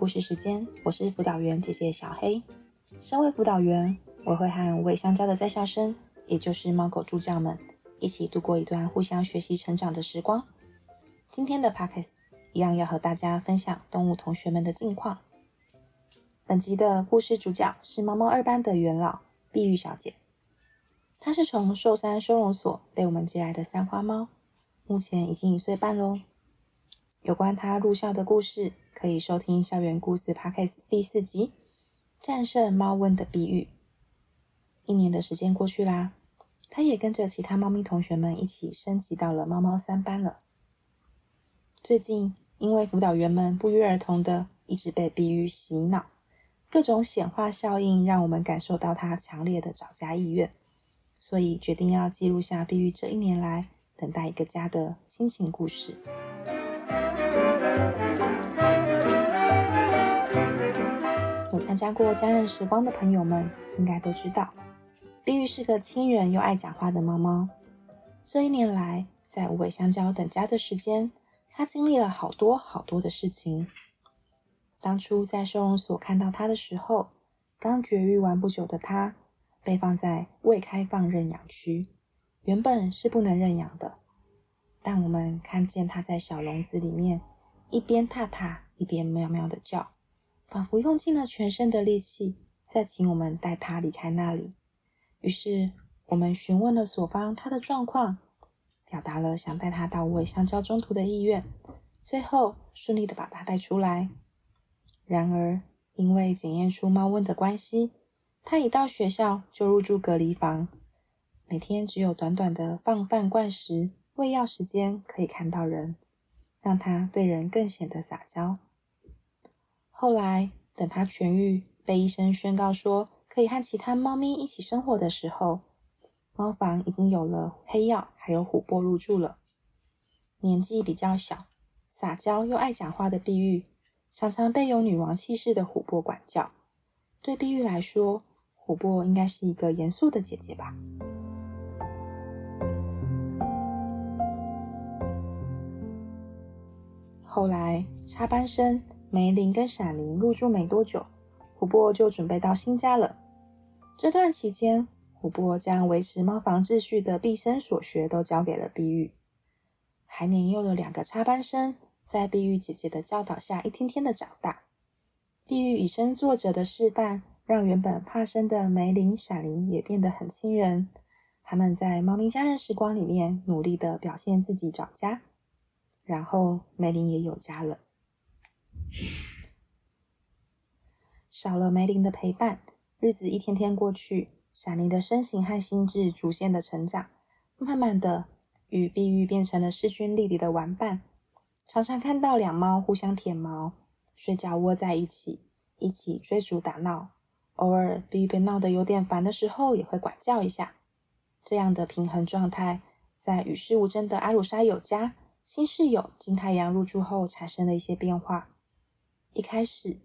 故事时间，我是辅导员姐姐小黑。身为辅导员，我会和五位香蕉的在校生，也就是猫狗助教们，一起度过一段互相学习成长的时光。今天的 Podcast 一样要和大家分享动物同学们的近况。本集的故事主角是猫猫二班的元老碧玉小姐，她是从寿山收容所被我们接来的三花猫，目前已经一岁半喽。有关他入校的故事，可以收听《校园故事》Podcast 第四集《战胜猫瘟的碧玉》。一年的时间过去啦，他也跟着其他猫咪同学们一起升级到了猫猫三班了。最近，因为辅导员们不约而同的一直被碧玉洗脑，各种显化效应让我们感受到他强烈的找家意愿，所以决定要记录下碧玉这一年来等待一个家的心情故事。有参加过家人时光的朋友们，应该都知道，碧玉是个亲人又爱讲话的猫猫。这一年来，在无尾香蕉等家的时间，它经历了好多好多的事情。当初在收容所看到它的时候，刚绝育完不久的它，被放在未开放认养区，原本是不能认养的。但我们看见它在小笼子里面，一边踏踏，一边喵喵的叫，仿佛用尽了全身的力气，在请我们带它离开那里。于是我们询问了所方他的状况，表达了想带它到无尾香蕉中途的意愿，最后顺利的把它带出来。然而因为检验出猫瘟的关系，他一到学校就入住隔离房，每天只有短短的放饭灌食。喂药时间可以看到人，让他对人更显得撒娇。后来等他痊愈，被医生宣告说可以和其他猫咪一起生活的时候，猫房已经有了黑曜还有琥珀入住了。年纪比较小、撒娇又爱讲话的碧玉，常常被有女王气势的琥珀管教。对碧玉来说，琥珀应该是一个严肃的姐姐吧。后来，插班生梅林跟闪灵入住没多久，琥珀就准备到新家了。这段期间，琥珀将维持猫房秩序的毕生所学都交给了碧玉，还年幼的两个插班生在碧玉姐姐的教导下，一天天的长大。碧玉以身作则的示范，让原本怕生的梅林、闪灵也变得很亲人。他们在猫咪家人时光里面努力的表现自己找家。然后梅林也有家了，少了梅林的陪伴，日子一天天过去，闪灵的身形和心智逐渐的成长，慢慢的与碧玉变成了势均力敌的玩伴，常常看到两猫互相舔毛，睡觉窝在一起，一起追逐打闹，偶尔碧玉被闹得有点烦的时候，也会管教一下。这样的平衡状态，在与世无争的阿鲁莎有家。新室友金太阳入住后，产生了一些变化。一开始，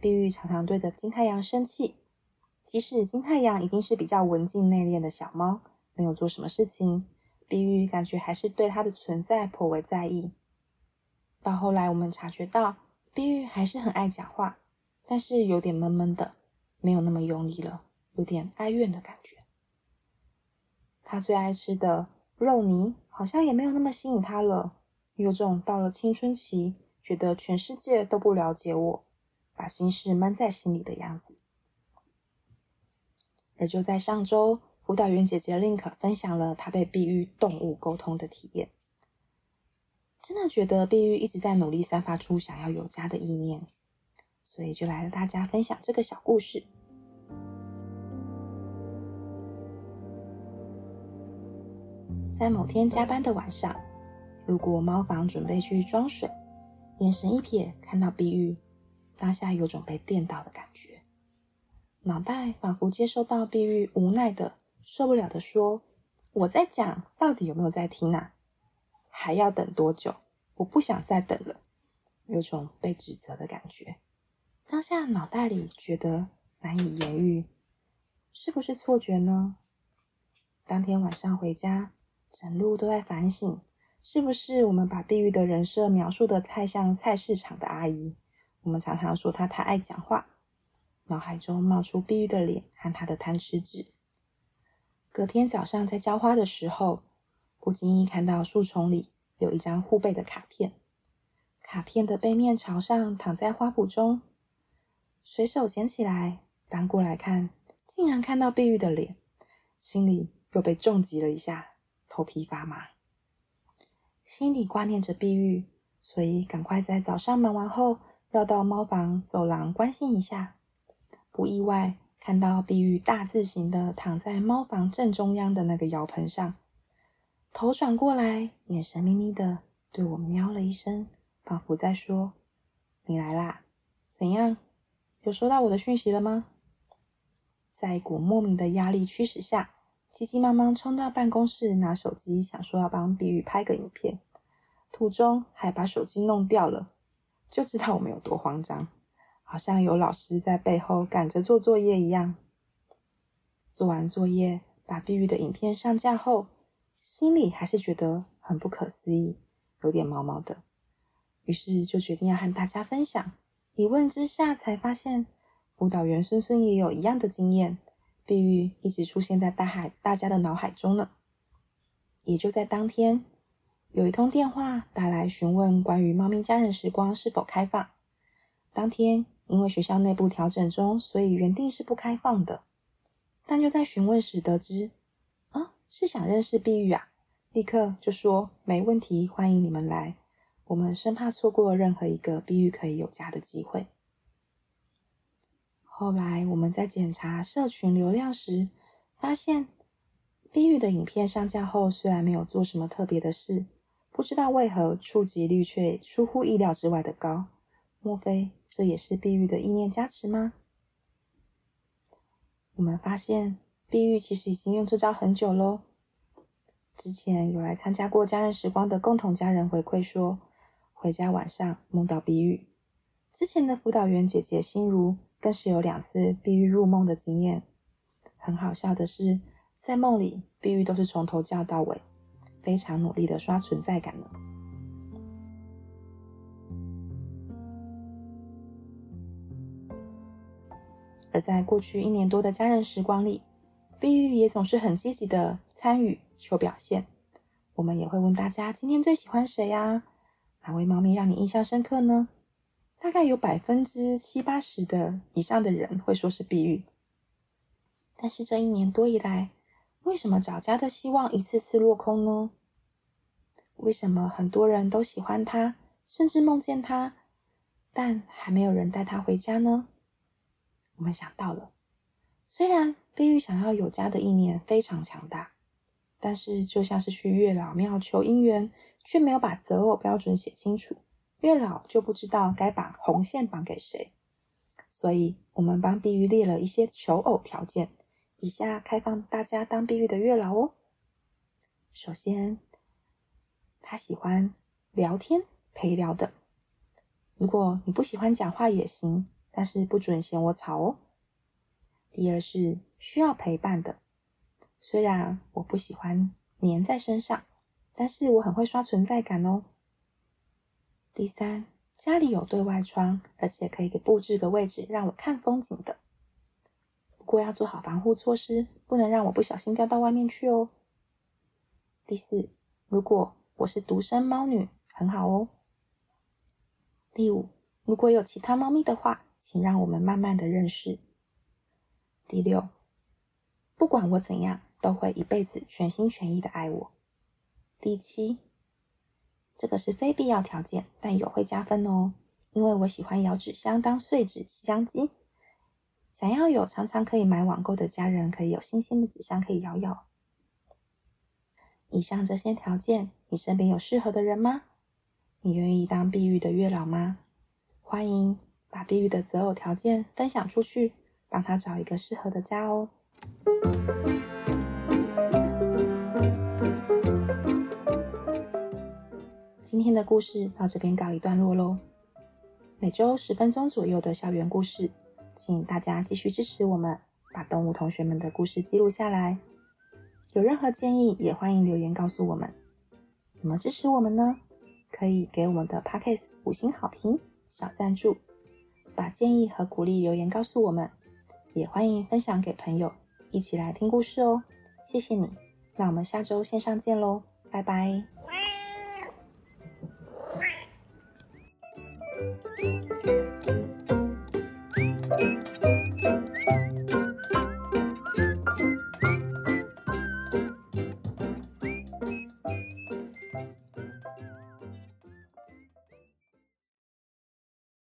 碧玉常常对着金太阳生气，即使金太阳已经是比较文静内敛的小猫，没有做什么事情，碧玉感觉还是对它的存在颇为在意。到后来，我们察觉到碧玉还是很爱讲话，但是有点闷闷的，没有那么用力了，有点哀怨的感觉。它最爱吃的肉泥好像也没有那么吸引它了。有种到了青春期，觉得全世界都不了解我，把心事闷在心里的样子。而就在上周，辅导员姐姐 Link 分享了她被碧玉动物沟通的体验，真的觉得碧玉一直在努力散发出想要有家的意念，所以就来和大家分享这个小故事。在某天加班的晚上。路过猫房，准备去装水，眼神一瞥，看到碧玉，当下有种被电到的感觉，脑袋仿佛接收到碧玉无奈的、受不了的说：“我在讲，到底有没有在听啊？还要等多久？我不想再等了。”有种被指责的感觉，当下脑袋里觉得难以言喻，是不是错觉呢？当天晚上回家，整路都在反省。是不是我们把碧玉的人设描述的太像菜市场的阿姨？我们常常说她太爱讲话，脑海中冒出碧玉的脸和她的贪吃纸。隔天早上在浇花的时候，不经意看到树丛里有一张护背的卡片，卡片的背面朝上躺在花圃中，随手捡起来翻过来看，竟然看到碧玉的脸，心里又被重击了一下，头皮发麻。心里挂念着碧玉，所以赶快在早上忙完后绕到猫房走廊关心一下。不意外，看到碧玉大字型的躺在猫房正中央的那个窑盆上，头转过来，眼神眯眯的对我喵了一声，仿佛在说：“你来啦，怎样？有收到我的讯息了吗？”在一股莫名的压力驱使下，急急忙忙冲到办公室拿手机，想说要帮碧玉拍个影片，途中还把手机弄掉了，就知道我们有多慌张，好像有老师在背后赶着做作业一样。做完作业，把碧玉的影片上架后，心里还是觉得很不可思议，有点毛毛的，于是就决定要和大家分享。一问之下，才发现辅导员孙孙也有一样的经验。碧玉一直出现在大海大家的脑海中呢。也就在当天，有一通电话打来询问关于猫咪家人时光是否开放。当天因为学校内部调整中，所以原定是不开放的。但就在询问时得知，啊，是想认识碧玉啊，立刻就说没问题，欢迎你们来。我们生怕错过任何一个碧玉可以有家的机会。后来我们在检查社群流量时，发现碧玉的影片上架后，虽然没有做什么特别的事，不知道为何触及率却出乎意料之外的高。莫非这也是碧玉的意念加持吗？我们发现碧玉其实已经用这招很久喽。之前有来参加过家人时光的共同家人回馈说，回家晚上梦到碧玉。之前的辅导员姐姐心如。更是有两次碧玉入梦的经验。很好笑的是，在梦里，碧玉都是从头叫到尾，非常努力的刷存在感呢。而在过去一年多的家人时光里，碧玉也总是很积极的参与求表现。我们也会问大家：今天最喜欢谁呀？哪位猫咪让你印象深刻呢？大概有百分之七八十的以上的人会说是碧玉，但是这一年多以来，为什么找家的希望一次次落空呢？为什么很多人都喜欢他，甚至梦见他，但还没有人带他回家呢？我们想到了，虽然碧玉想要有家的意念非常强大，但是就像是去月老庙求姻缘，却没有把择偶标准写清楚。月老就不知道该把红线绑给谁，所以我们帮碧玉列了一些求偶条件，以下开放大家当碧玉的月老哦。首先，他喜欢聊天陪聊的，如果你不喜欢讲话也行，但是不准嫌我吵哦。第二是需要陪伴的，虽然我不喜欢黏在身上，但是我很会刷存在感哦。第三，家里有对外窗，而且可以给布置个位置让我看风景的。不过要做好防护措施，不能让我不小心掉到外面去哦。第四，如果我是独生猫女，很好哦。第五，如果有其他猫咪的话，请让我们慢慢的认识。第六，不管我怎样，都会一辈子全心全意的爱我。第七。这个是非必要条件，但有会加分哦，因为我喜欢咬纸箱当碎纸箱机，想要有常常可以买网购的家人，可以有新鲜的纸箱可以咬咬。以上这些条件，你身边有适合的人吗？你愿意当碧玉的月老吗？欢迎把碧玉的择偶条件分享出去，帮他找一个适合的家哦。今天的故事到这边告一段落喽。每周十分钟左右的校园故事，请大家继续支持我们，把动物同学们的故事记录下来。有任何建议，也欢迎留言告诉我们。怎么支持我们呢？可以给我们的 Podcast 五星好评、小赞助，把建议和鼓励留言告诉我们，也欢迎分享给朋友，一起来听故事哦。谢谢你，那我们下周线上见喽，拜拜。